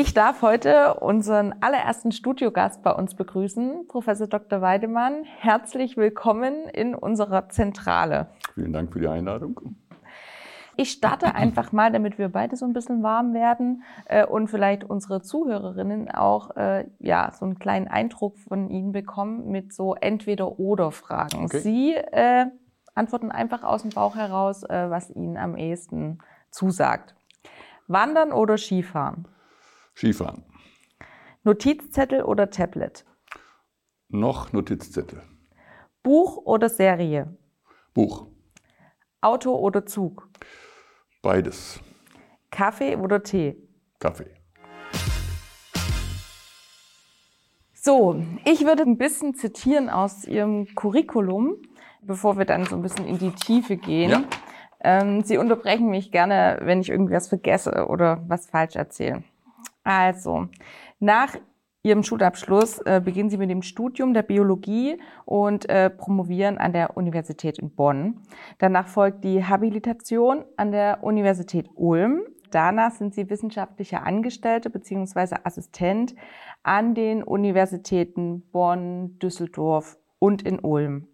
Ich darf heute unseren allerersten Studiogast bei uns begrüßen, Professor Dr. Weidemann. Herzlich willkommen in unserer Zentrale. Vielen Dank für die Einladung. Ich starte einfach mal, damit wir beide so ein bisschen warm werden äh, und vielleicht unsere Zuhörerinnen auch äh, ja so einen kleinen Eindruck von Ihnen bekommen mit so Entweder-Oder-Fragen. Okay. Sie äh, antworten einfach aus dem Bauch heraus, äh, was Ihnen am ehesten zusagt. Wandern oder Skifahren? Skifahren. Notizzettel oder Tablet? Noch Notizzettel. Buch oder Serie? Buch. Auto oder Zug? Beides. Kaffee oder Tee? Kaffee. So, ich würde ein bisschen zitieren aus Ihrem Curriculum, bevor wir dann so ein bisschen in die Tiefe gehen. Ja. Ähm, Sie unterbrechen mich gerne, wenn ich irgendwas vergesse oder was falsch erzähle. Also, nach Ihrem Schulabschluss äh, beginnen Sie mit dem Studium der Biologie und äh, promovieren an der Universität in Bonn. Danach folgt die Habilitation an der Universität Ulm. Danach sind Sie wissenschaftliche Angestellte bzw. Assistent an den Universitäten Bonn, Düsseldorf und in Ulm.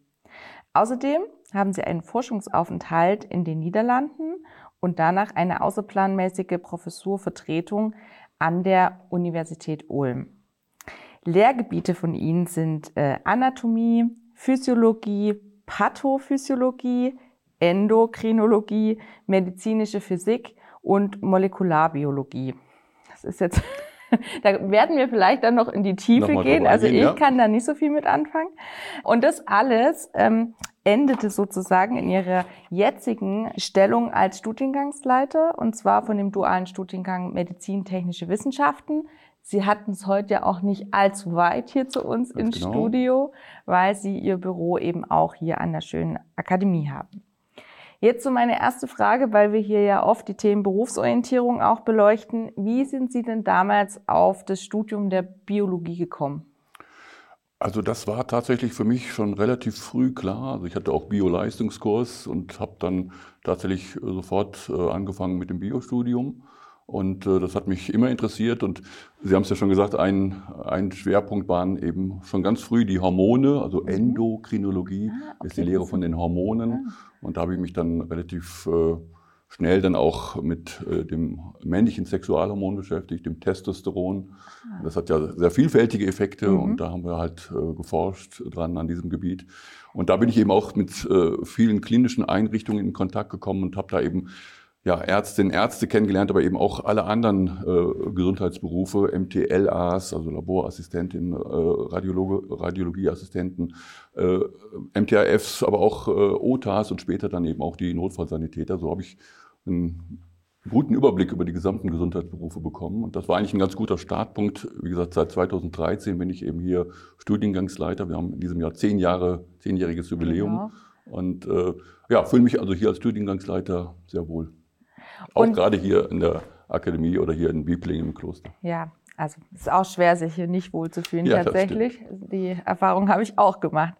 Außerdem haben Sie einen Forschungsaufenthalt in den Niederlanden und danach eine außerplanmäßige Professurvertretung an der Universität Ulm. Lehrgebiete von ihnen sind äh, Anatomie, Physiologie, Pathophysiologie, Endokrinologie, medizinische Physik und Molekularbiologie. Das ist jetzt, da werden wir vielleicht dann noch in die Tiefe gehen. Also ich ja. kann da nicht so viel mit anfangen. Und das alles ähm, endete sozusagen in ihrer jetzigen Stellung als Studiengangsleiter und zwar von dem dualen Studiengang Medizintechnische Wissenschaften Sie hatten es heute ja auch nicht allzu weit hier zu uns Ganz ins genau. Studio, weil Sie Ihr Büro eben auch hier an der schönen Akademie haben. Jetzt so meine erste Frage, weil wir hier ja oft die Themen Berufsorientierung auch beleuchten. Wie sind Sie denn damals auf das Studium der Biologie gekommen? Also das war tatsächlich für mich schon relativ früh klar. Also ich hatte auch Bio-Leistungskurs und habe dann tatsächlich sofort äh, angefangen mit dem Biostudium. Und äh, das hat mich immer interessiert. Und Sie haben es ja schon gesagt, ein, ein Schwerpunkt waren eben schon ganz früh die Hormone, also mhm. Endokrinologie ah, okay. ist die Lehre von den Hormonen. Ah. Und da habe ich mich dann relativ äh, schnell dann auch mit äh, dem männlichen Sexualhormon beschäftigt, dem Testosteron. Ah. Das hat ja sehr vielfältige Effekte mhm. und da haben wir halt äh, geforscht dran an diesem Gebiet. Und da bin ich eben auch mit äh, vielen klinischen Einrichtungen in Kontakt gekommen und habe da eben ja, Ärztinnen, Ärzte kennengelernt, aber eben auch alle anderen äh, Gesundheitsberufe, MTLAs, also Laborassistentinnen, äh, Radiologe, Radiologieassistenten, äh, MTAFs, aber auch äh, OTAs und später dann eben auch die Notfallsanitäter. So habe ich einen guten Überblick über die gesamten Gesundheitsberufe bekommen. Und das war eigentlich ein ganz guter Startpunkt. Wie gesagt, seit 2013 bin ich eben hier Studiengangsleiter. Wir haben in diesem Jahr zehn Jahre, zehnjähriges Jubiläum. Genau. Und äh, ja, fühle mich also hier als Studiengangsleiter sehr wohl. Auch und, gerade hier in der Akademie oder hier in Biebling im Kloster. Ja, also es ist auch schwer, sich hier nicht wohlzufühlen ja, tatsächlich. Die Erfahrung habe ich auch gemacht.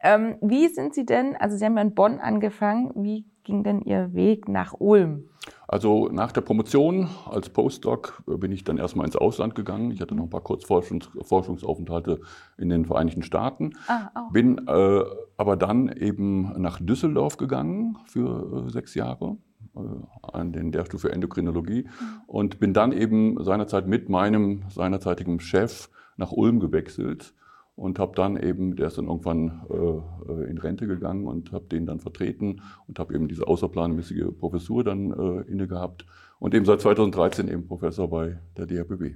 Ähm, wie sind Sie denn, also Sie haben ja in Bonn angefangen, wie ging denn Ihr Weg nach Ulm? Also nach der Promotion als Postdoc bin ich dann erstmal ins Ausland gegangen. Ich hatte noch ein paar Kurzforschungsaufenthalte in den Vereinigten Staaten. Ah, oh. Bin äh, aber dann eben nach Düsseldorf gegangen für äh, sechs Jahre äh, an den Lehrstuhl für Endokrinologie mhm. und bin dann eben seinerzeit mit meinem seinerzeitigen Chef nach Ulm gewechselt und habe dann eben, der ist dann irgendwann äh, in Rente gegangen und habe den dann vertreten und habe eben diese außerplanmäßige Professur dann äh, inne gehabt und eben seit 2013 eben Professor bei der DRBW.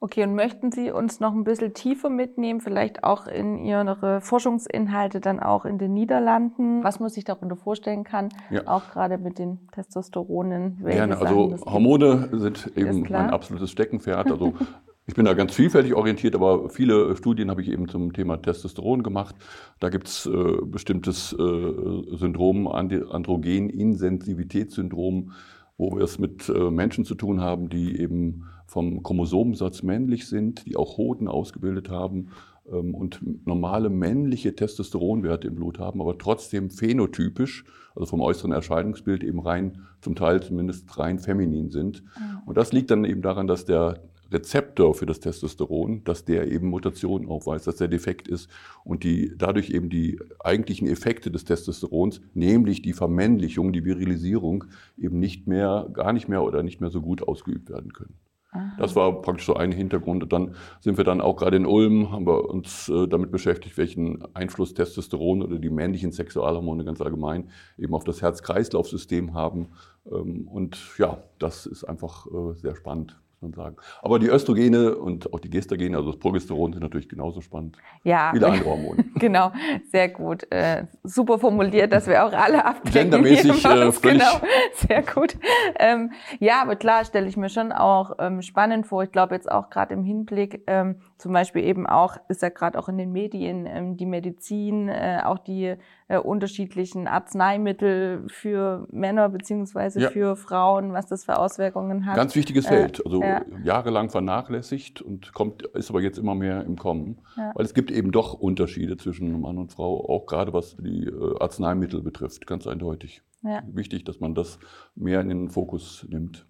Okay, und möchten Sie uns noch ein bisschen tiefer mitnehmen, vielleicht auch in Ihre Forschungsinhalte dann auch in den Niederlanden, was man sich darunter vorstellen kann, ja. auch gerade mit den Testosteronen? Gerne, also Hormone sind eben mein absolutes Steckenpferd. Also ich bin da ganz vielfältig orientiert, aber viele Studien habe ich eben zum Thema Testosteron gemacht. Da gibt es äh, bestimmtes äh, Syndrom, Androgen-Insensitivitätssyndrom, wo wir es mit äh, Menschen zu tun haben, die eben vom Chromosomensatz männlich sind, die auch Hoden ausgebildet haben, ähm, und normale männliche Testosteronwerte im Blut haben, aber trotzdem phänotypisch, also vom äußeren Erscheinungsbild eben rein, zum Teil zumindest rein feminin sind. Mhm. Und das liegt dann eben daran, dass der Rezeptor für das Testosteron, dass der eben Mutationen aufweist, dass der defekt ist und die dadurch eben die eigentlichen Effekte des Testosterons, nämlich die Vermännlichung, die Virilisierung, eben nicht mehr, gar nicht mehr oder nicht mehr so gut ausgeübt werden können. Aha. Das war praktisch so ein Hintergrund. Und dann sind wir dann auch gerade in Ulm, haben wir uns äh, damit beschäftigt, welchen Einfluss Testosteron oder die männlichen Sexualhormone ganz allgemein eben auf das Herz-Kreislauf-System haben. Ähm, und ja, das ist einfach äh, sehr spannend man sagen. Aber die Östrogene und auch die Gestagene, also das Progesteron, sind natürlich genauso spannend. Ja. Viele andere Hormone. genau, sehr gut. Äh, super formuliert, dass wir auch alle abdecken. Gendermäßig äh, völlig. Genau, sehr gut. Ähm, ja, aber klar stelle ich mir schon auch ähm, spannend vor. Ich glaube jetzt auch gerade im Hinblick, ähm, zum Beispiel eben auch, ist ja gerade auch in den Medien ähm, die Medizin, äh, auch die äh, unterschiedlichen Arzneimittel für Männer beziehungsweise ja. für Frauen, was das für Auswirkungen hat. Ganz wichtiges äh, Feld, also ja. jahrelang vernachlässigt und kommt, ist aber jetzt immer mehr im Kommen, ja. weil es gibt eben doch Unterschiede zwischen Mann und Frau, auch gerade was die äh, Arzneimittel betrifft, ganz eindeutig. Wichtig, dass man das mehr in den Fokus nimmt.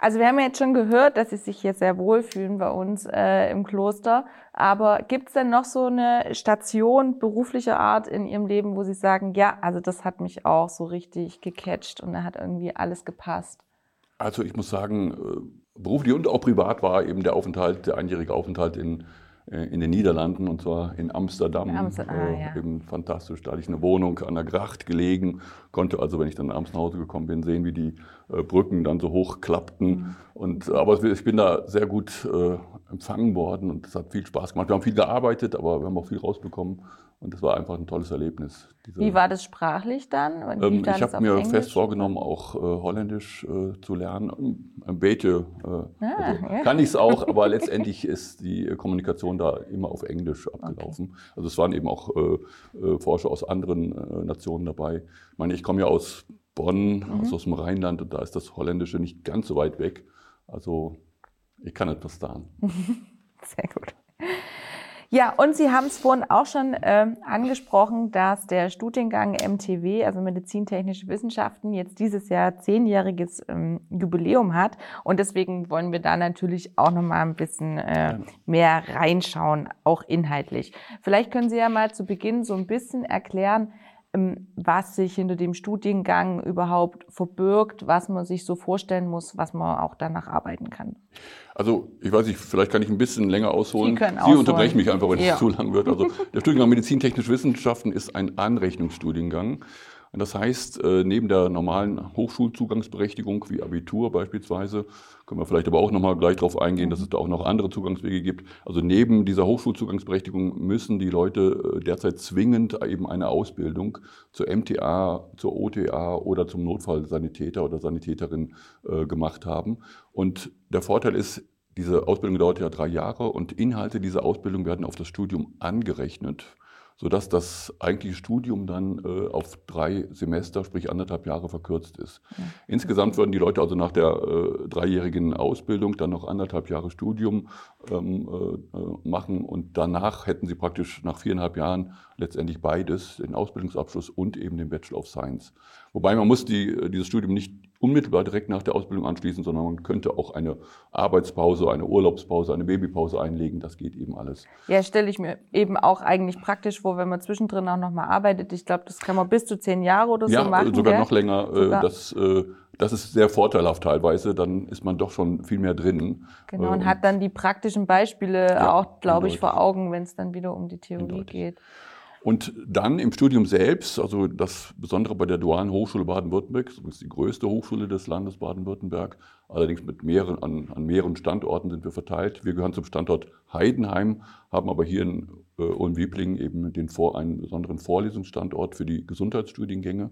Also wir haben ja jetzt schon gehört, dass Sie sich hier sehr wohlfühlen bei uns äh, im Kloster. Aber gibt es denn noch so eine Station beruflicher Art in Ihrem Leben, wo Sie sagen, ja, also das hat mich auch so richtig gecatcht und da hat irgendwie alles gepasst? Also ich muss sagen, äh, beruflich und auch privat war eben der Aufenthalt, der einjährige Aufenthalt in in den Niederlanden und zwar in Amsterdam. Amsterdam ah, äh, ja. Eben fantastisch. Da hatte ich eine Wohnung an der Gracht gelegen, konnte also, wenn ich dann abends nach Hause gekommen bin, sehen, wie die äh, Brücken dann so hoch klappten. Mhm. Und, aber ich bin da sehr gut äh, empfangen worden und es hat viel Spaß gemacht. Wir haben viel gearbeitet, aber wir haben auch viel rausbekommen. Und das war einfach ein tolles Erlebnis. Wie war das sprachlich dann? Ähm, ich habe mir Englisch? fest vorgenommen, auch äh, Holländisch äh, zu lernen. Ein bisschen äh, ah, also ja. kann ich es auch, aber letztendlich ist die Kommunikation da immer auf Englisch abgelaufen. Okay. Also es waren eben auch äh, äh, Forscher aus anderen äh, Nationen dabei. Ich meine, ich komme ja aus Bonn, mhm. also aus dem Rheinland, und da ist das Holländische nicht ganz so weit weg. Also ich kann etwas da. Sehr gut. Ja, und Sie haben es vorhin auch schon äh, angesprochen, dass der Studiengang MTW, also Medizintechnische Wissenschaften, jetzt dieses Jahr zehnjähriges ähm, Jubiläum hat. Und deswegen wollen wir da natürlich auch nochmal ein bisschen äh, mehr reinschauen, auch inhaltlich. Vielleicht können Sie ja mal zu Beginn so ein bisschen erklären, was sich hinter dem Studiengang überhaupt verbirgt, was man sich so vorstellen muss, was man auch danach arbeiten kann. Also ich weiß nicht, vielleicht kann ich ein bisschen länger ausholen. Sie, Sie unterbrechen mich einfach, wenn ja. es zu lang wird. Also der Studiengang Medizintechnische Wissenschaften ist ein Anrechnungsstudiengang. Und das heißt, äh, neben der normalen Hochschulzugangsberechtigung wie Abitur beispielsweise, können wir vielleicht aber auch nochmal gleich darauf eingehen, dass es da auch noch andere Zugangswege gibt. Also neben dieser Hochschulzugangsberechtigung müssen die Leute äh, derzeit zwingend eben eine Ausbildung zur MTA, zur OTA oder zum Notfallsanitäter oder Sanitäterin äh, gemacht haben. Und der Vorteil ist, diese Ausbildung dauert ja drei Jahre und Inhalte dieser Ausbildung werden auf das Studium angerechnet sodass das eigentliche Studium dann äh, auf drei Semester, sprich anderthalb Jahre verkürzt ist. Ja. Insgesamt würden die Leute also nach der äh, dreijährigen Ausbildung dann noch anderthalb Jahre Studium ähm, äh, machen und danach hätten sie praktisch nach viereinhalb Jahren letztendlich beides, den Ausbildungsabschluss und eben den Bachelor of Science. Wobei man muss die, äh, dieses Studium nicht unmittelbar direkt nach der Ausbildung anschließen, sondern man könnte auch eine Arbeitspause, eine Urlaubspause, eine Babypause einlegen. Das geht eben alles. Ja, stelle ich mir eben auch eigentlich praktisch vor, wenn man zwischendrin auch nochmal arbeitet. Ich glaube, das kann man bis zu zehn Jahre oder ja, so machen. Ja, sogar gell? noch länger. Äh, sogar. Das, äh, das ist sehr vorteilhaft teilweise. Dann ist man doch schon viel mehr drin. Genau, und hat dann die praktischen Beispiele ja, auch, glaube ich, vor Augen, wenn es dann wieder um die Theorie geht. Und dann im Studium selbst, also das Besondere bei der Dualen Hochschule Baden-Württemberg, ist die größte Hochschule des Landes Baden-Württemberg, allerdings mit mehreren, an, an, mehreren Standorten sind wir verteilt. Wir gehören zum Standort Heidenheim, haben aber hier in äh, Ulm-Wieblingen eben den Vor, einen besonderen Vorlesungsstandort für die Gesundheitsstudiengänge.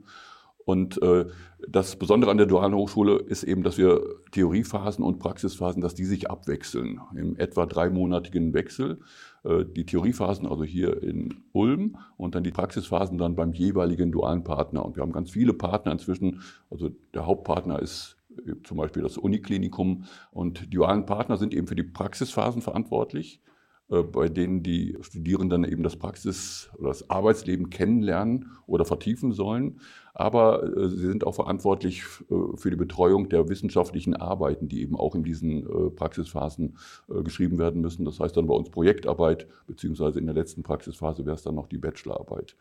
Und äh, das Besondere an der Dualen Hochschule ist eben, dass wir Theoriephasen und Praxisphasen, dass die sich abwechseln, im etwa dreimonatigen Wechsel. Äh, die Theoriephasen also hier in Ulm und dann die Praxisphasen dann beim jeweiligen dualen Partner. Und wir haben ganz viele Partner inzwischen. Also der Hauptpartner ist äh, zum Beispiel das Uniklinikum und die dualen Partner sind eben für die Praxisphasen verantwortlich bei denen die Studierenden eben das Praxis- oder das Arbeitsleben kennenlernen oder vertiefen sollen. Aber äh, sie sind auch verantwortlich äh, für die Betreuung der wissenschaftlichen Arbeiten, die eben auch in diesen Praxisphasen geschrieben werden müssen. Das heißt dann bei uns Projektarbeit, beziehungsweise in der letzten Praxisphase wäre es dann noch die Bachelorarbeit.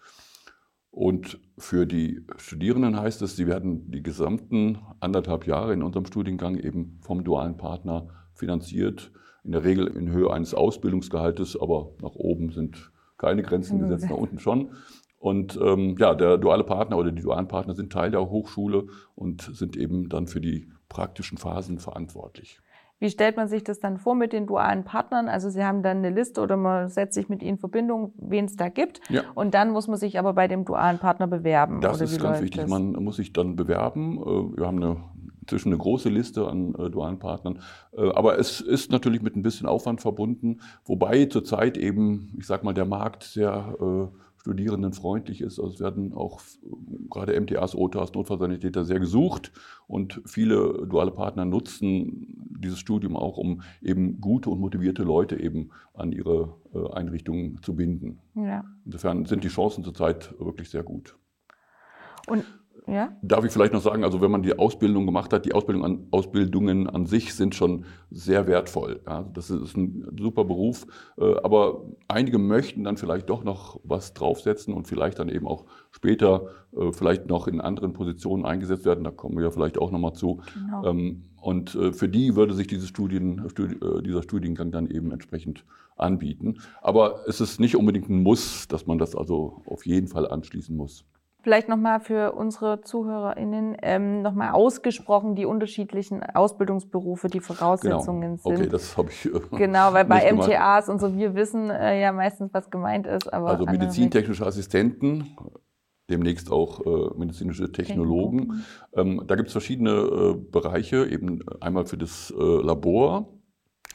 Und für die Studierenden heißt es, sie werden die gesamten anderthalb Jahre in unserem Studiengang eben vom dualen Partner finanziert in der Regel in Höhe eines Ausbildungsgehaltes, aber nach oben sind keine Grenzen gesetzt, nach unten schon. Und ähm, ja, der duale Partner oder die dualen Partner sind Teil der Hochschule und sind eben dann für die praktischen Phasen verantwortlich. Wie stellt man sich das dann vor mit den dualen Partnern? Also Sie haben dann eine Liste oder man setzt sich mit ihnen in Verbindung, wen es da gibt. Ja. Und dann muss man sich aber bei dem dualen Partner bewerben. Das ist ganz wichtig. Das? Man muss sich dann bewerben. Äh, wir haben eine zwischen eine große Liste an äh, dualen Partnern. Äh, aber es ist natürlich mit ein bisschen Aufwand verbunden, wobei zurzeit eben, ich sag mal, der Markt sehr äh, studierendenfreundlich ist. Also es werden auch gerade MTAs, OTAs, Notfallsanitäter sehr gesucht und viele duale Partner nutzen dieses Studium auch, um eben gute und motivierte Leute eben an ihre äh, Einrichtungen zu binden. Ja. Insofern sind die Chancen zurzeit wirklich sehr gut. Und ja? Darf ich vielleicht noch sagen, also wenn man die Ausbildung gemacht hat, die Ausbildung an, Ausbildungen an sich sind schon sehr wertvoll. Ja? Das ist ein super Beruf, äh, aber einige möchten dann vielleicht doch noch was draufsetzen und vielleicht dann eben auch später äh, vielleicht noch in anderen Positionen eingesetzt werden. Da kommen wir ja vielleicht auch nochmal zu. Genau. Ähm, und äh, für die würde sich Studien, dieser Studiengang dann eben entsprechend anbieten. Aber es ist nicht unbedingt ein Muss, dass man das also auf jeden Fall anschließen muss. Vielleicht nochmal für unsere ZuhörerInnen ähm, nochmal ausgesprochen die unterschiedlichen Ausbildungsberufe, die Voraussetzungen genau. sind. Okay, das habe ich. Äh, genau, weil bei MTAs und so, wir wissen äh, ja meistens, was gemeint ist. Aber also medizintechnische Assistenten, demnächst auch äh, medizinische Technologen. Ähm, da gibt es verschiedene äh, Bereiche, eben einmal für das äh, Labor,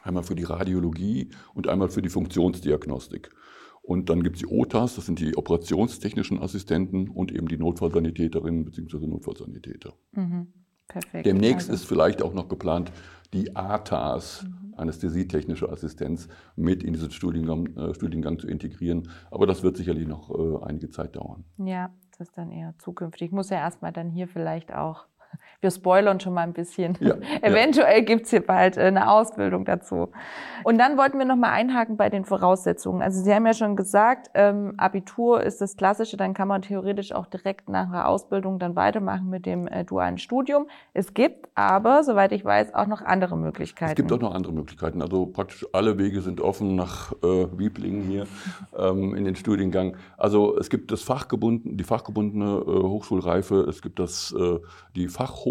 einmal für die Radiologie und einmal für die Funktionsdiagnostik. Und dann gibt es die OTAs, das sind die operationstechnischen Assistenten und eben die Notfallsanitäterinnen bzw. Notfallsanitäter. Mhm. Perfekt. Demnächst also. ist vielleicht auch noch geplant, die ATAs, mhm. anästhesietechnische Assistenz, mit in diesen Studiengang, äh, Studiengang zu integrieren. Aber das wird sicherlich noch äh, einige Zeit dauern. Ja, das ist dann eher zukünftig. Muss ja erstmal dann hier vielleicht auch wir spoilern schon mal ein bisschen. Ja, Eventuell ja. gibt's hier bald äh, eine Ausbildung dazu. Und dann wollten wir noch mal einhaken bei den Voraussetzungen. Also Sie haben ja schon gesagt, ähm, Abitur ist das Klassische, dann kann man theoretisch auch direkt nach der Ausbildung dann weitermachen mit dem äh, dualen Studium. Es gibt aber, soweit ich weiß, auch noch andere Möglichkeiten. Es gibt auch noch andere Möglichkeiten. Also praktisch alle Wege sind offen nach äh, Wieblingen hier ähm, in den Studiengang. Also es gibt das fachgebunden, die fachgebundene äh, Hochschulreife, es gibt das, äh, die Fachhochschulreife.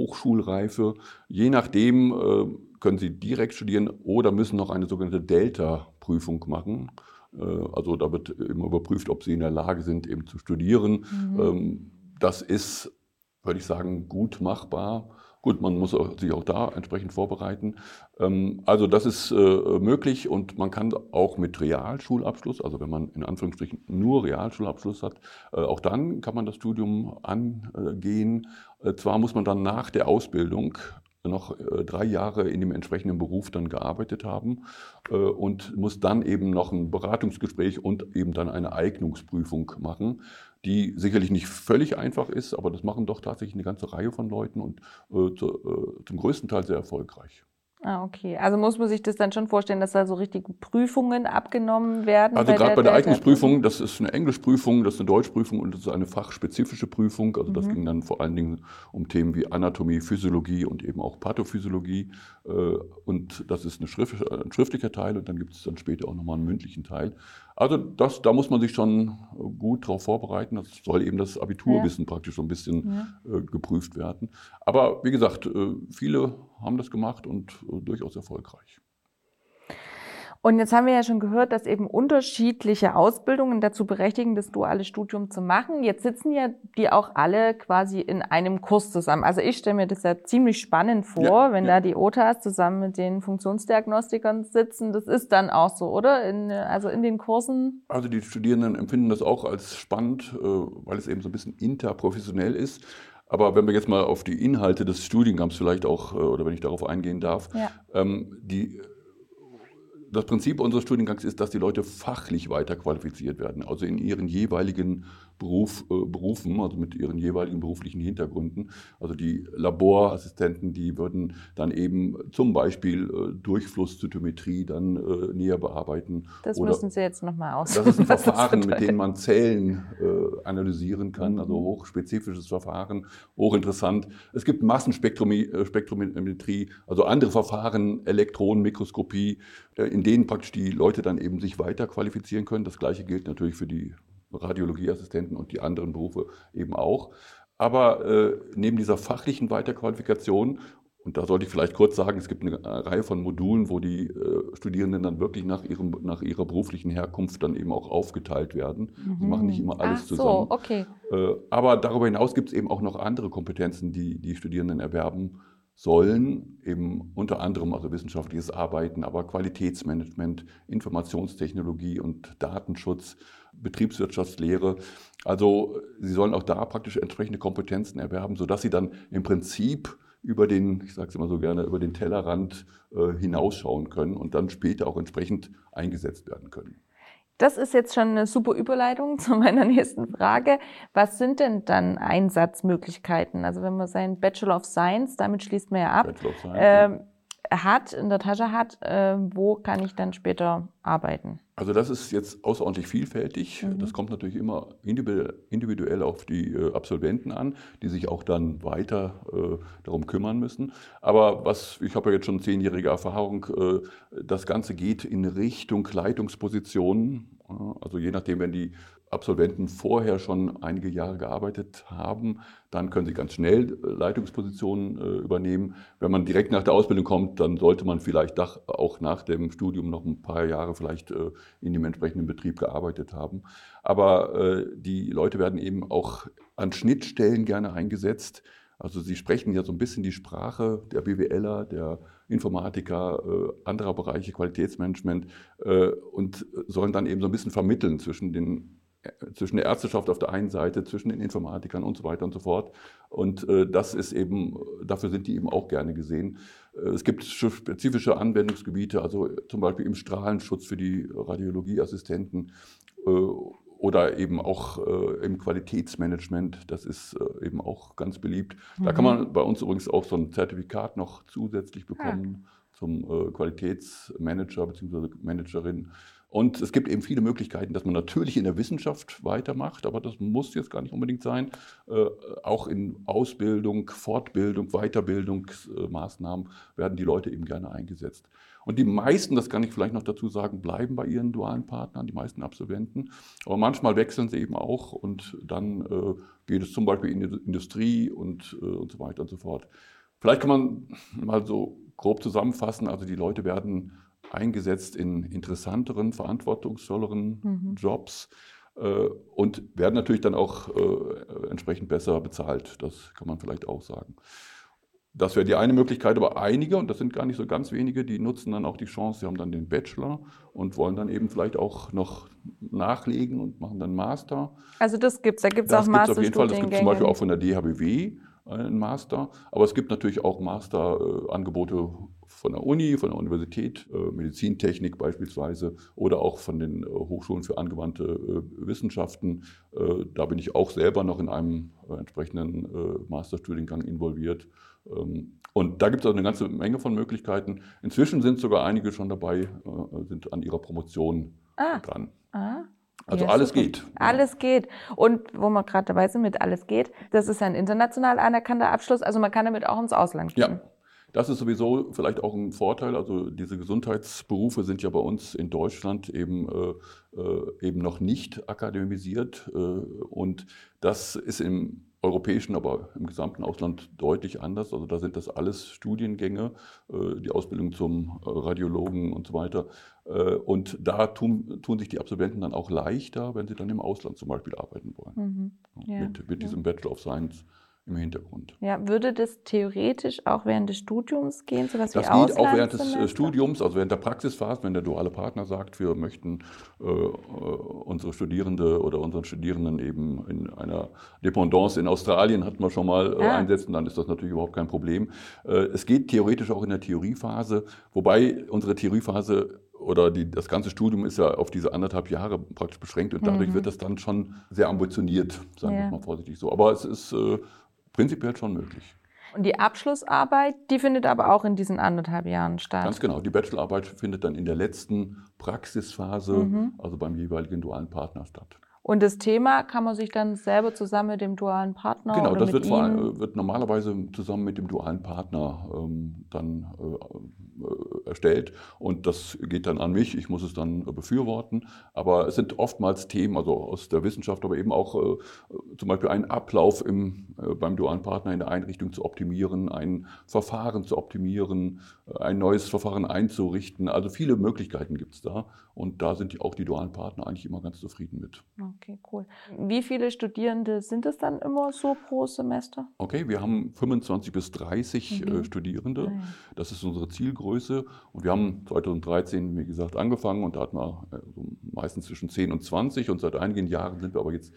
Je nachdem äh, können Sie direkt studieren oder müssen noch eine sogenannte Delta-Prüfung machen. Äh, also da wird immer überprüft, ob Sie in der Lage sind, eben zu studieren. Mhm. Ähm, das ist, würde ich sagen, gut machbar. Gut, man muss sich auch da entsprechend vorbereiten. Ähm, also das ist äh, möglich und man kann auch mit Realschulabschluss, also wenn man in Anführungsstrichen nur Realschulabschluss hat, äh, auch dann kann man das Studium angehen. Äh, zwar muss man dann nach der Ausbildung noch drei Jahre in dem entsprechenden Beruf dann gearbeitet haben und muss dann eben noch ein Beratungsgespräch und eben dann eine Eignungsprüfung machen die sicherlich nicht völlig einfach ist, aber das machen doch tatsächlich eine ganze Reihe von Leuten und äh, äh, zum größten Teil sehr erfolgreich. Ah, okay. Also muss man sich das dann schon vorstellen, dass da so richtige Prüfungen abgenommen werden? Also gerade bei der Eignungsprüfung, das ist eine Englischprüfung, das ist eine Deutschprüfung und das ist eine fachspezifische Prüfung. Also das mhm. ging dann vor allen Dingen um Themen wie Anatomie, Physiologie und eben auch Pathophysiologie. Äh, und das ist Schrift, ein schriftlicher Teil und dann gibt es dann später auch nochmal einen mündlichen Teil. Also das, da muss man sich schon gut darauf vorbereiten. Das soll eben das Abiturwissen ja. praktisch so ein bisschen ja. äh, geprüft werden. Aber wie gesagt, äh, viele haben das gemacht und äh, durchaus erfolgreich. Und jetzt haben wir ja schon gehört, dass eben unterschiedliche Ausbildungen dazu berechtigen, das duale Studium zu machen. Jetzt sitzen ja die auch alle quasi in einem Kurs zusammen. Also ich stelle mir das ja ziemlich spannend vor, ja, wenn ja. da die OTAs zusammen mit den Funktionsdiagnostikern sitzen. Das ist dann auch so, oder? In, also in den Kursen? Also die Studierenden empfinden das auch als spannend, äh, weil es eben so ein bisschen interprofessionell ist. Aber wenn wir jetzt mal auf die Inhalte des Studiengangs vielleicht auch, äh, oder wenn ich darauf eingehen darf, ja. ähm, die das Prinzip unseres Studiengangs ist, dass die Leute fachlich weiter qualifiziert werden, also in ihren jeweiligen Beruf, äh, Berufen, also mit ihren jeweiligen beruflichen Hintergründen. Also die Laborassistenten, die würden dann eben zum Beispiel äh, Durchflusszytometrie dann äh, näher bearbeiten. Das Oder müssen Sie jetzt nochmal ausführen. Das ist ein Verfahren, mit dem man Zellen äh, analysieren kann, also mhm. hochspezifisches Verfahren, hochinteressant. Es gibt Massenspektrometrie, äh, also andere Verfahren, Elektronenmikroskopie, äh, in denen praktisch die Leute dann eben sich weiter qualifizieren können. Das gleiche gilt natürlich für die Radiologieassistenten und die anderen Berufe eben auch. Aber äh, neben dieser fachlichen Weiterqualifikation, und da sollte ich vielleicht kurz sagen, es gibt eine Reihe von Modulen, wo die äh, Studierenden dann wirklich nach, ihrem, nach ihrer beruflichen Herkunft dann eben auch aufgeteilt werden. Mhm. Sie machen nicht immer alles Ach zusammen. So, okay. Äh, aber darüber hinaus gibt es eben auch noch andere Kompetenzen, die die Studierenden erwerben sollen, eben unter anderem also wissenschaftliches Arbeiten, aber Qualitätsmanagement, Informationstechnologie und Datenschutz, Betriebswirtschaftslehre. Also sie sollen auch da praktisch entsprechende Kompetenzen erwerben, sodass sie dann im Prinzip über den, ich sage es immer so gerne, über den Tellerrand äh, hinausschauen können und dann später auch entsprechend eingesetzt werden können. Das ist jetzt schon eine super Überleitung zu meiner nächsten Frage. Was sind denn dann Einsatzmöglichkeiten? Also wenn man seinen Bachelor of Science, damit schließt man ja ab, Science, äh, ja hat, in der Tasche hat, äh, wo kann ich dann später arbeiten? Also das ist jetzt außerordentlich vielfältig. Mhm. Das kommt natürlich immer individuell auf die äh, Absolventen an, die sich auch dann weiter äh, darum kümmern müssen. Aber was, ich habe ja jetzt schon zehnjährige Erfahrung, äh, das Ganze geht in Richtung Leitungspositionen. Also je nachdem, wenn die Absolventen vorher schon einige Jahre gearbeitet haben, dann können sie ganz schnell äh, Leitungspositionen äh, übernehmen. Wenn man direkt nach der Ausbildung kommt, dann sollte man vielleicht auch nach dem Studium noch ein paar Jahre vielleicht äh, in dem entsprechenden Betrieb gearbeitet haben. Aber die Leute werden eben auch an Schnittstellen gerne eingesetzt. Also sie sprechen ja so ein bisschen die Sprache der BWLer, der Informatiker, anderer Bereiche, Qualitätsmanagement und sollen dann eben so ein bisschen vermitteln zwischen den zwischen der Ärzteschaft auf der einen Seite, zwischen den Informatikern und so weiter und so fort. Und äh, das ist eben, dafür sind die eben auch gerne gesehen. Äh, es gibt spezifische Anwendungsgebiete, also zum Beispiel im Strahlenschutz für die Radiologieassistenten äh, oder eben auch äh, im Qualitätsmanagement. Das ist äh, eben auch ganz beliebt. Mhm. Da kann mhm. man bei uns übrigens auch so ein Zertifikat noch zusätzlich bekommen ja. zum äh, Qualitätsmanager bzw. Managerin. Und es gibt eben viele Möglichkeiten, dass man natürlich in der Wissenschaft weitermacht, aber das muss jetzt gar nicht unbedingt sein. Äh, auch in Ausbildung, Fortbildung, Weiterbildungsmaßnahmen werden die Leute eben gerne eingesetzt. Und die meisten, das kann ich vielleicht noch dazu sagen, bleiben bei ihren dualen Partnern, die meisten Absolventen. Aber manchmal wechseln sie eben auch und dann äh, geht es zum Beispiel in die Industrie und, äh, und so weiter und so fort. Vielleicht kann man mal so grob zusammenfassen, also die Leute werden eingesetzt in interessanteren, verantwortungsvolleren mhm. Jobs äh, und werden natürlich dann auch äh, entsprechend besser bezahlt. Das kann man vielleicht auch sagen. Das wäre die eine Möglichkeit, aber einige, und das sind gar nicht so ganz wenige, die nutzen dann auch die Chance, sie haben dann den Bachelor und wollen dann eben vielleicht auch noch nachlegen und machen dann Master. Also das gibt es, da gibt es auch Master. auf jeden Fall, das gibt es zum Beispiel auch von der DHBW, einen Master. Aber es gibt natürlich auch Masterangebote von der Uni, von der Universität, äh, Medizintechnik beispielsweise oder auch von den äh, Hochschulen für angewandte äh, Wissenschaften. Da bin ich auch selber noch in einem entsprechenden Masterstudiengang involviert. Ähm, und da gibt es auch eine ganze Menge von Möglichkeiten. Inzwischen sind sogar einige schon dabei, sind an ihrer Promotion ah. dran. Ah. Also ja, alles super. geht. Alles geht. Und wo wir gerade dabei sind mit alles geht, das ist ein international anerkannter Abschluss. Also man kann damit auch ins Ausland gehen. Ja. Das ist sowieso vielleicht auch ein Vorteil. Also diese Gesundheitsberufe sind ja bei uns in Deutschland eben, äh, äh eben noch nicht akademisiert. Äh, und das ist im europäischen, aber im gesamten Ausland deutlich anders. Also da sind das alles Studiengänge, äh, die Ausbildung zum äh, Radiologen und so weiter. Äh, und da tun, tun sich die Absolventen dann auch leichter, wenn sie dann im Ausland zum Beispiel arbeiten wollen. Mhm. Ja, mit, mit ja. diesem Bachelor of Science im Hintergrund. Ja, würde das theoretisch auch während des Studiums gehen, sowas das wie geht auch während des äh, Studiums, also während der Praxisphase, wenn der duale Partner sagt, wir möchten äh, äh, unsere Studierende oder unseren Studierenden eben in einer Dependance in Australien, hatten wir schon mal, äh, ah. einsetzen, dann ist das natürlich überhaupt kein Problem. Äh, es geht theoretisch auch in der Theoriephase, wobei unsere Theoriephase oder die, das ganze Studium ist ja auf diese anderthalb Jahre praktisch beschränkt und dadurch mhm. wird das dann schon sehr ambitioniert, sagen ja. wir mal vorsichtig so. Aber es ist äh, prinzipiell schon möglich. Und die Abschlussarbeit, die findet aber auch in diesen anderthalb Jahren statt. Ganz genau. Die Bachelorarbeit findet dann in der letzten Praxisphase, mhm. also beim jeweiligen dualen Partner statt. Und das Thema kann man sich dann selber zusammen mit dem dualen Partner Genau, das wird, vor, wird, normalerweise zusammen mit dem dualen Partner ähm, dann äh, äh, erstellt und das geht dann an mich. Ich muss es dann äh, befürworten. Aber es sind oftmals Themen, also aus der Wissenschaft, aber eben auch äh, zum Beispiel einen Ablauf im, äh, beim dualen Partner in der Einrichtung zu optimieren, ein Verfahren zu optimieren, äh, ein neues Verfahren einzurichten. Also viele Möglichkeiten gibt es da und da sind die, auch die dualen Partner eigentlich immer ganz zufrieden mit. Okay, cool. Wie viele Studierende sind es dann immer so pro Semester? Okay, wir haben 25 bis 30 mhm. Studierende. Ah, das ist unsere Zielgruppe. Größe. Und wir haben 2013, wie gesagt, angefangen und da hatten wir äh, meistens zwischen 10 und 20 und seit einigen Jahren sind wir aber jetzt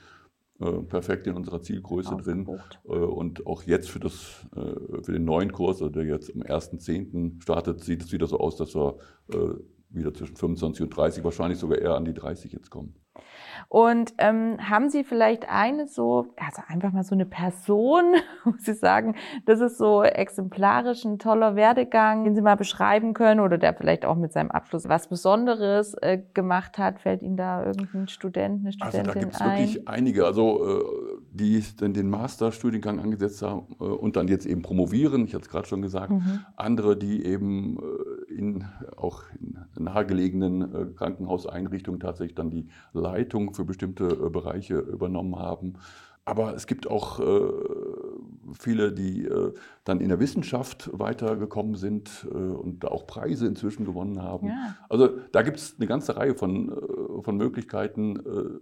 äh, perfekt in unserer Zielgröße drin. Äh, und auch jetzt für, das, für den neuen Kurs, also der jetzt am 1.10. startet, sieht es wieder so aus, dass wir wieder zwischen 25 und 30, wahrscheinlich sogar eher an die 30 jetzt kommen. Und ähm, haben Sie vielleicht eine so, also einfach mal so eine Person, wo Sie sagen, das ist so exemplarisch ein toller Werdegang, den Sie mal beschreiben können oder der vielleicht auch mit seinem Abschluss was Besonderes äh, gemacht hat? Fällt Ihnen da irgendein Student, eine Studentin ein? Also da gibt es wirklich einige, also äh, die dann den Masterstudiengang angesetzt haben äh, und dann jetzt eben promovieren, ich hatte es gerade schon gesagt. Mhm. Andere, die eben äh, in auch in nahegelegenen äh, Krankenhauseinrichtungen tatsächlich dann die Leitung für bestimmte äh, Bereiche übernommen haben. Aber es gibt auch äh, viele, die äh, dann in der Wissenschaft weitergekommen sind äh, und da auch Preise inzwischen gewonnen haben. Ja. Also da gibt es eine ganze Reihe von, äh, von Möglichkeiten,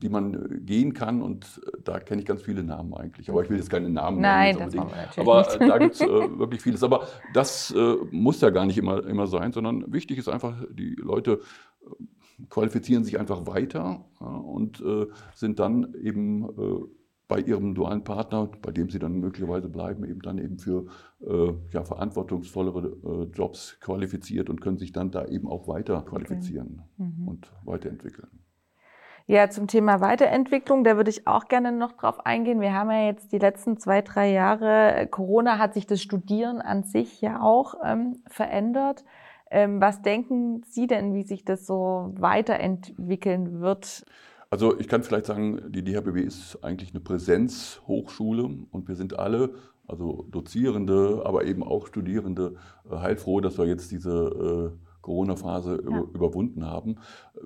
die man gehen kann und da kenne ich ganz viele Namen eigentlich. Aber ich will jetzt keine Namen Nein, nennen. Das natürlich Aber nicht. da gibt es wirklich vieles. Aber das muss ja gar nicht immer, immer sein, sondern wichtig ist einfach, die Leute qualifizieren sich einfach weiter ja, und äh, sind dann eben äh, bei ihrem dualen Partner, bei dem sie dann möglicherweise bleiben, eben dann eben für äh, ja, verantwortungsvollere äh, Jobs qualifiziert und können sich dann da eben auch weiter qualifizieren okay. mhm. und weiterentwickeln. Ja, zum Thema Weiterentwicklung, da würde ich auch gerne noch drauf eingehen. Wir haben ja jetzt die letzten zwei, drei Jahre, Corona hat sich das Studieren an sich ja auch ähm, verändert. Ähm, was denken Sie denn, wie sich das so weiterentwickeln wird? Also ich kann vielleicht sagen, die DHBW ist eigentlich eine Präsenzhochschule und wir sind alle, also Dozierende, aber eben auch Studierende, äh, heilfroh, dass wir jetzt diese äh, Corona-Phase ja. überwunden haben.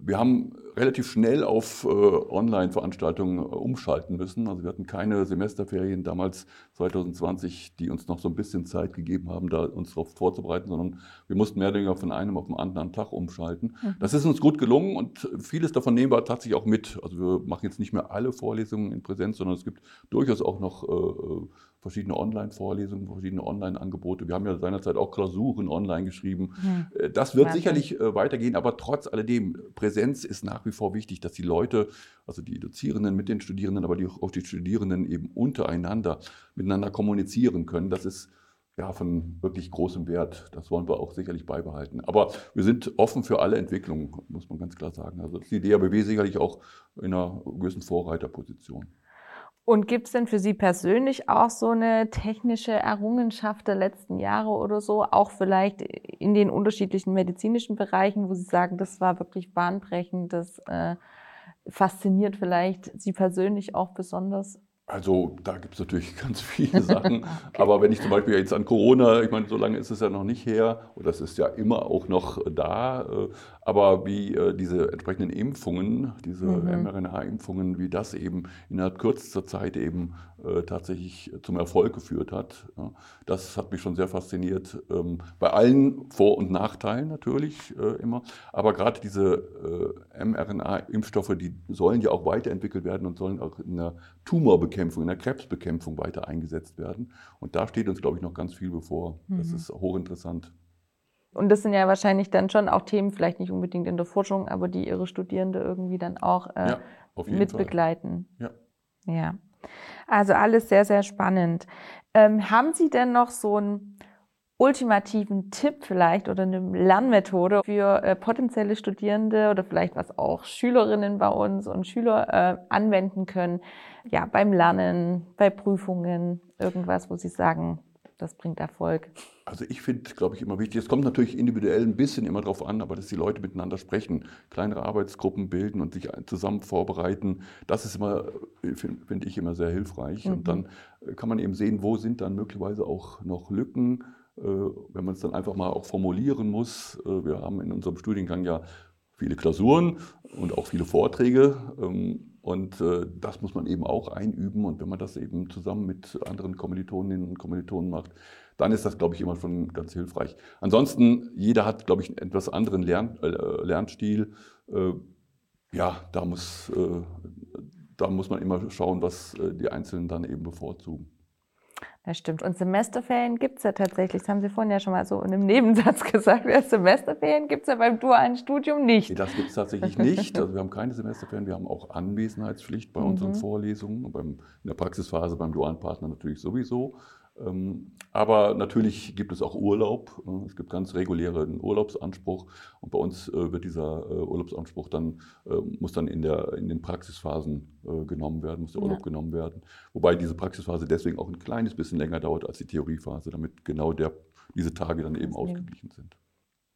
Wir haben relativ schnell auf äh, Online-Veranstaltungen äh, umschalten müssen. Also wir hatten keine Semesterferien damals 2020, die uns noch so ein bisschen Zeit gegeben haben, da uns darauf vorzubereiten, sondern wir mussten mehr oder weniger von einem auf den anderen Tag umschalten. Mhm. Das ist uns gut gelungen und vieles davon nehmen wir tatsächlich auch mit. Also wir machen jetzt nicht mehr alle Vorlesungen in Präsenz, sondern es gibt durchaus auch noch äh, verschiedene Online-Vorlesungen, verschiedene Online-Angebote. Wir haben ja seinerzeit auch Klausuren online geschrieben. Mhm. Das wird ja, sicherlich. Äh, weitergehen, aber trotz alledem, Präsenz ist nach wie vor wichtig, dass die Leute, also die Dozierenden mit den Studierenden, aber die, auch die Studierenden eben untereinander miteinander kommunizieren können. Das ist ja, von wirklich großem Wert. Das wollen wir auch sicherlich beibehalten. Aber wir sind offen für alle Entwicklungen, muss man ganz klar sagen. Also die DABW sicherlich auch in einer gewissen Vorreiterposition. Und gibt es denn für Sie persönlich auch so eine technische Errungenschaft der letzten Jahre oder so, auch vielleicht in den unterschiedlichen medizinischen Bereichen, wo Sie sagen, das war wirklich bahnbrechend, das äh, fasziniert vielleicht Sie persönlich auch besonders? Also da gibt es natürlich ganz viele Sachen. okay. Aber wenn ich zum Beispiel jetzt an Corona, ich meine, so lange ist es ja noch nicht her, und das ist ja immer auch noch da, äh, aber wie äh, diese entsprechenden Impfungen, diese mhm. mRNA-Impfungen, wie das eben innerhalb kürzester Zeit eben äh, tatsächlich zum Erfolg geführt hat, das hat mich schon sehr fasziniert. Ähm, bei allen Vor- und Nachteilen natürlich immer. Aber gerade diese mRNA-Impfstoffe, die sollen ja auch weiterentwickelt werden und sollen auch in der Tumorbekämpfung, in der Krebsbekämpfung weiter eingesetzt werden. Und da steht uns, glaube ich, noch ganz viel bevor. Mhm. Das ist hochinteressant. Und das sind ja wahrscheinlich dann schon auch Themen, vielleicht nicht unbedingt in der Forschung, aber die Ihre Studierende irgendwie dann auch äh, ja, mit begleiten. Ja. ja. Also alles sehr, sehr spannend. Ähm, haben Sie denn noch so ein ultimativen Tipp vielleicht oder eine Lernmethode für äh, potenzielle Studierende oder vielleicht was auch Schülerinnen bei uns und Schüler äh, anwenden können, ja, beim Lernen, bei Prüfungen, irgendwas, wo sie sagen, das bringt Erfolg. Also ich finde, glaube ich, immer wichtig, es kommt natürlich individuell ein bisschen immer darauf an, aber dass die Leute miteinander sprechen, kleinere Arbeitsgruppen bilden und sich zusammen vorbereiten, das ist immer, äh, finde find ich, immer sehr hilfreich. Mhm. Und dann äh, kann man eben sehen, wo sind dann möglicherweise auch noch Lücken, äh, wenn man es dann einfach mal auch formulieren muss. Wir haben in unserem Studiengang ja viele Klausuren und auch viele Vorträge. Und äh, das muss man eben auch einüben. Und wenn man das eben zusammen mit anderen Kommilitoninnen und Kommilitonen macht, dann ist das, glaube ich, immer schon ganz hilfreich. Ansonsten, jeder hat, glaube ich, einen etwas anderen Lern, äh, Lernstil. Äh, ja, da muss, äh, da muss man immer schauen, was äh, die Einzelnen dann eben bevorzugen. Das stimmt. Und Semesterferien gibt es ja tatsächlich. Das haben Sie vorhin ja schon mal so in einem Nebensatz gesagt. Ja, Semesterferien gibt es ja beim dualen Studium nicht. Das gibt es tatsächlich nicht. Also wir haben keine Semesterferien. Wir haben auch Anwesenheitspflicht bei unseren mhm. Vorlesungen. Beim, in der Praxisphase beim dualen Partner natürlich sowieso. Ähm, aber natürlich gibt es auch Urlaub. Äh, es gibt ganz regulären Urlaubsanspruch und bei uns äh, wird dieser äh, Urlaubsanspruch dann, muss dann in, der, in den Praxisphasen genommen werden, muss der Urlaub ja. genommen werden. Wobei diese Praxisphase deswegen auch ein kleines bisschen länger dauert als die Theoriephase, damit genau der, diese Tage dann eben ausgeglichen sind.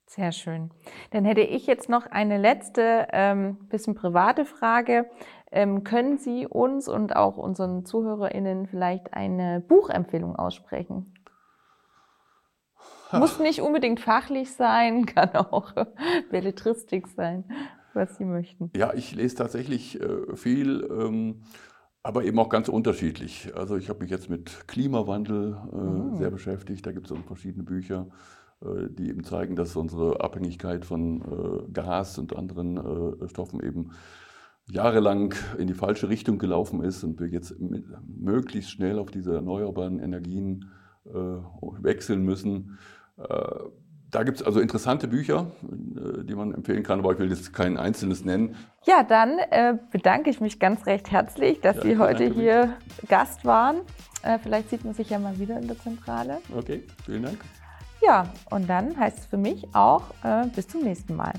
Sehr schön. Dann hätte ich jetzt noch eine letzte, ähm, bisschen private Frage. Ähm, können Sie uns und auch unseren ZuhörerInnen vielleicht eine Buchempfehlung aussprechen? Muss nicht unbedingt fachlich sein, kann auch Belletristik sein, was Sie möchten. Ja, ich lese tatsächlich äh, viel, ähm, aber eben auch ganz unterschiedlich. Also ich habe mich jetzt mit Klimawandel mhm. sehr beschäftigt. Da gibt es verschiedene Bücher, äh, die eben zeigen, dass unsere Abhängigkeit von Gas und anderen Stoffen eben jahrelang in die falsche Richtung gelaufen ist und wir jetzt möglichst schnell auf diese erneuerbaren Energien äh, wechseln müssen. Äh, da gibt es also interessante Bücher, äh, die man empfehlen kann, aber ich will jetzt kein einzelnes nennen. Ja, dann äh, bedanke ich mich ganz recht herzlich, dass ja, Sie heute hier mich. Gast waren. Äh, vielleicht sieht man sich ja mal wieder in der Zentrale. Okay, vielen Dank. Ja, und dann heißt es für mich auch äh, bis zum nächsten Mal.